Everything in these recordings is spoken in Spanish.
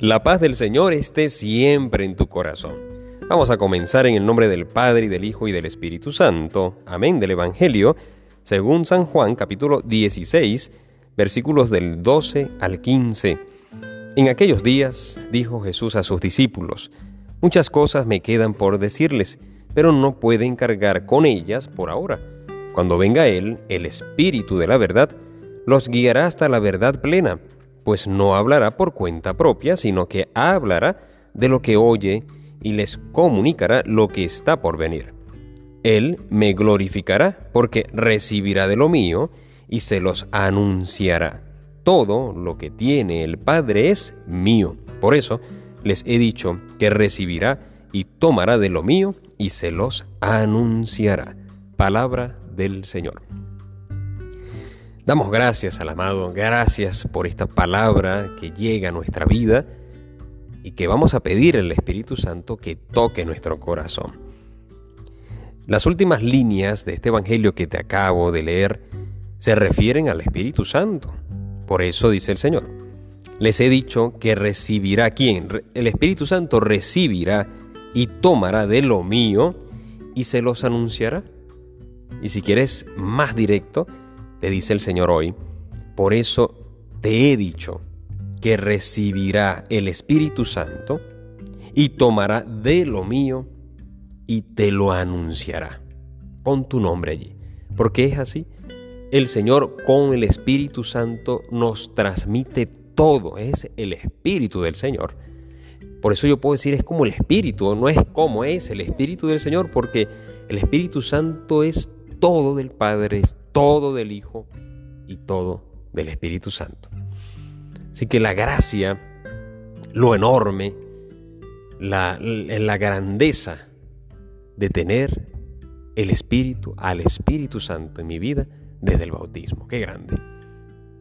La paz del Señor esté siempre en tu corazón. Vamos a comenzar en el nombre del Padre y del Hijo y del Espíritu Santo. Amén del Evangelio, según San Juan capítulo 16, versículos del 12 al 15. En aquellos días dijo Jesús a sus discípulos, Muchas cosas me quedan por decirles, pero no pueden cargar con ellas por ahora. Cuando venga Él, el Espíritu de la verdad, los guiará hasta la verdad plena pues no hablará por cuenta propia, sino que hablará de lo que oye y les comunicará lo que está por venir. Él me glorificará porque recibirá de lo mío y se los anunciará. Todo lo que tiene el Padre es mío. Por eso les he dicho que recibirá y tomará de lo mío y se los anunciará. Palabra del Señor. Damos gracias al amado, gracias por esta palabra que llega a nuestra vida y que vamos a pedir al Espíritu Santo que toque nuestro corazón. Las últimas líneas de este Evangelio que te acabo de leer se refieren al Espíritu Santo. Por eso dice el Señor, les he dicho que recibirá quién? El Espíritu Santo recibirá y tomará de lo mío y se los anunciará. Y si quieres más directo, te dice el Señor hoy, por eso te he dicho que recibirá el Espíritu Santo y tomará de lo mío y te lo anunciará. Pon tu nombre allí, porque es así. El Señor con el Espíritu Santo nos transmite todo, es el Espíritu del Señor. Por eso yo puedo decir es como el Espíritu, no es como es el Espíritu del Señor, porque el Espíritu Santo es todo del Padre, es todo del Hijo y todo del Espíritu Santo. Así que la gracia, lo enorme, la, grandeza de tener el Espíritu, al Espíritu Santo en mi vida desde el bautismo. Qué grande.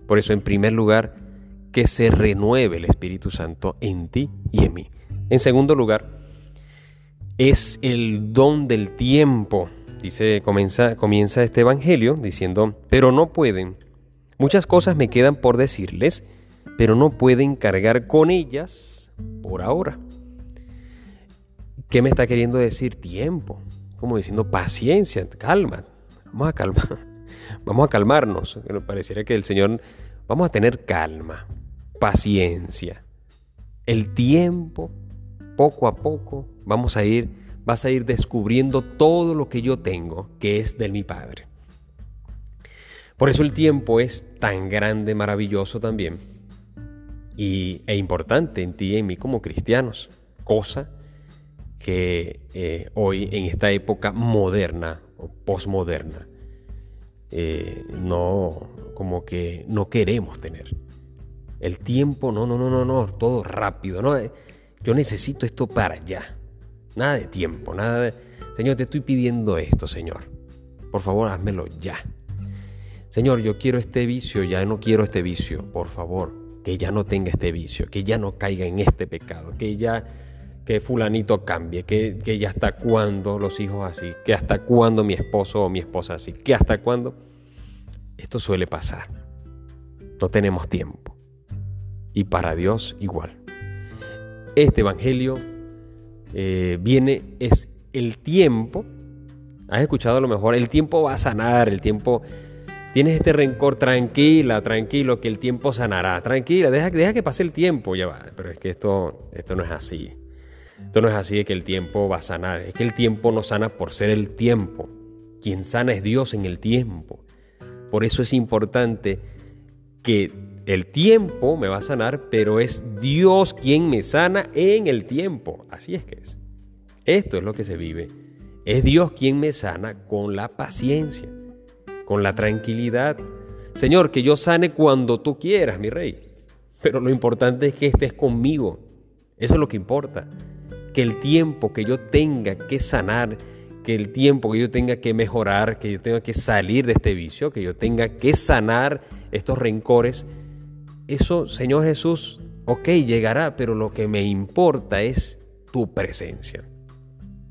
Por eso, en primer lugar, que se renueve el Espíritu Santo en ti y en mí. En segundo lugar, es el don del tiempo Dice, comienza, comienza este evangelio diciendo, pero no pueden. Muchas cosas me quedan por decirles, pero no pueden cargar con ellas por ahora. ¿Qué me está queriendo decir? Tiempo. Como diciendo paciencia, calma. Vamos a calmar. Vamos a calmarnos. Pareciera que el Señor, vamos a tener calma, paciencia. El tiempo, poco a poco, vamos a ir vas a ir descubriendo todo lo que yo tengo, que es de mi Padre. Por eso el tiempo es tan grande, maravilloso también, y, e importante en ti y en mí como cristianos, cosa que eh, hoy en esta época moderna o posmoderna eh, no como que no queremos tener. El tiempo, no, no, no, no, no, todo rápido, no. Yo necesito esto para allá. Nada de tiempo, nada de... Señor, te estoy pidiendo esto, Señor. Por favor, házmelo ya. Señor, yo quiero este vicio, ya no quiero este vicio. Por favor, que ya no tenga este vicio, que ya no caiga en este pecado, que ya, que fulanito cambie, que, que ya hasta cuándo los hijos así, que hasta cuándo mi esposo o mi esposa así, que hasta cuándo. Esto suele pasar. No tenemos tiempo. Y para Dios igual. Este Evangelio eh, viene es el tiempo. Has escuchado a lo mejor, el tiempo va a sanar, el tiempo... Tienes este rencor, tranquila, tranquilo, que el tiempo sanará. Tranquila, deja, deja que pase el tiempo, ya va. Pero es que esto, esto no es así. Esto no es así de que el tiempo va a sanar. Es que el tiempo no sana por ser el tiempo. Quien sana es Dios en el tiempo. Por eso es importante que el tiempo me va a sanar, pero es Dios quien me sana en el tiempo. Así es que es. Esto es lo que se vive. Es Dios quien me sana con la paciencia, con la tranquilidad. Señor, que yo sane cuando tú quieras, mi rey. Pero lo importante es que estés conmigo. Eso es lo que importa. Que el tiempo que yo tenga que sanar, que el tiempo que yo tenga que mejorar, que yo tenga que salir de este vicio, que yo tenga que sanar estos rencores, eso, Señor Jesús, ok, llegará, pero lo que me importa es tu presencia.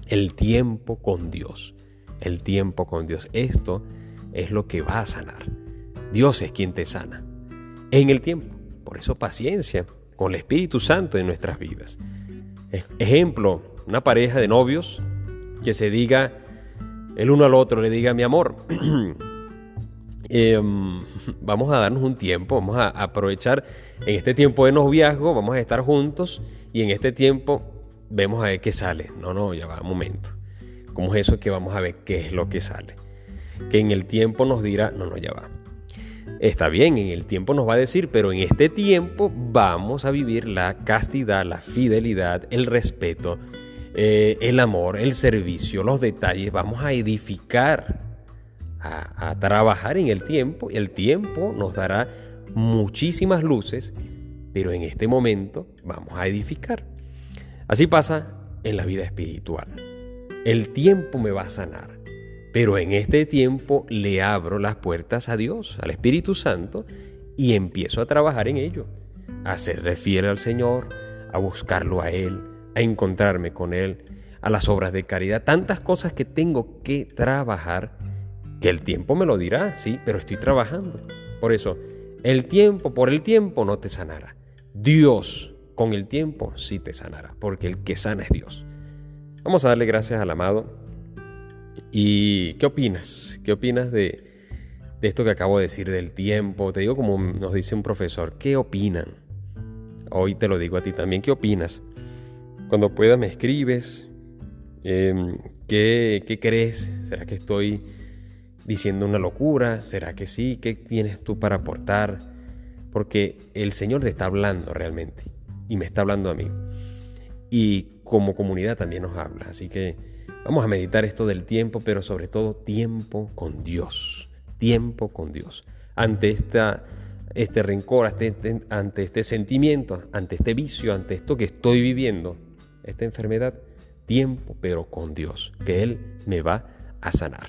El tiempo con Dios. El tiempo con Dios. Esto es lo que va a sanar. Dios es quien te sana. En el tiempo. Por eso paciencia. con el Espíritu Santo en nuestras vidas. Ejemplo, una pareja de novios que se diga el uno al otro, le diga mi amor, em, vamos a darnos un tiempo, vamos a aprovechar en este tiempo de noviazgo, vamos a estar juntos y en este tiempo vemos a ver qué sale. No, no, ya va, un momento. ¿Cómo es eso que vamos a ver qué es lo que sale? Que en el tiempo nos dirá, no, no, ya va. Está bien, en el tiempo nos va a decir, pero en este tiempo vamos a vivir la castidad, la fidelidad, el respeto, eh, el amor, el servicio, los detalles. Vamos a edificar, a, trabajar en el tiempo. El tiempo nos dará muchísimas luces, pero en este momento vamos a edificar. Así pasa en la vida espiritual. El tiempo me va a sanar. Pero en este tiempo le abro las puertas a Dios, al Espíritu Santo, y empiezo a trabajar en ello, a ser fiel al Señor, a buscarlo a Él, a encontrarme con Él, a las obras de caridad, tantas cosas que tengo que trabajar, que el tiempo me lo dirá, sí, pero estoy trabajando. Por eso, el tiempo por el tiempo no te sanará. Dios con el tiempo sí te sanará, porque el que sana es Dios. Vamos a darle gracias al amado ¿Y qué opinas? ¿Qué opinas de, esto que acabo de decir del tiempo? Te digo como nos dice un profesor, ¿qué opinan? Hoy te lo digo a ti también, ¿qué opinas? Cuando puedas me escribes, em, ¿qué, ¿qué crees? ¿Será que estoy diciendo una locura? ¿Será que sí? ¿Qué tienes tú para aportar? Porque el Señor te está hablando realmente y me está hablando a mí. Y como comunidad también nos habla. Así que Vamos a meditar esto del tiempo, pero sobre todo tiempo con Dios. Tiempo con Dios. Ante esta, este rencor, ante este, ante este sentimiento, ante este vicio, ante esto que estoy viviendo, esta enfermedad, tiempo, pero con Dios, que Él me va a sanar.